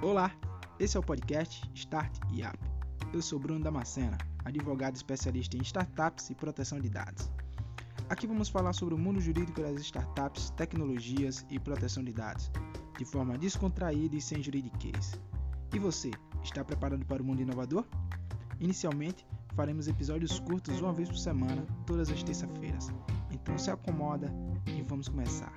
Olá, esse é o podcast Start e IAP. Eu sou Bruno Damascena, advogado especialista em startups e proteção de dados. Aqui vamos falar sobre o mundo jurídico das startups, tecnologias e proteção de dados, de forma descontraída e sem juridiquês. E você, está preparado para o mundo inovador? Inicialmente, faremos episódios curtos uma vez por semana, todas as terças-feiras. Então se acomoda e vamos começar.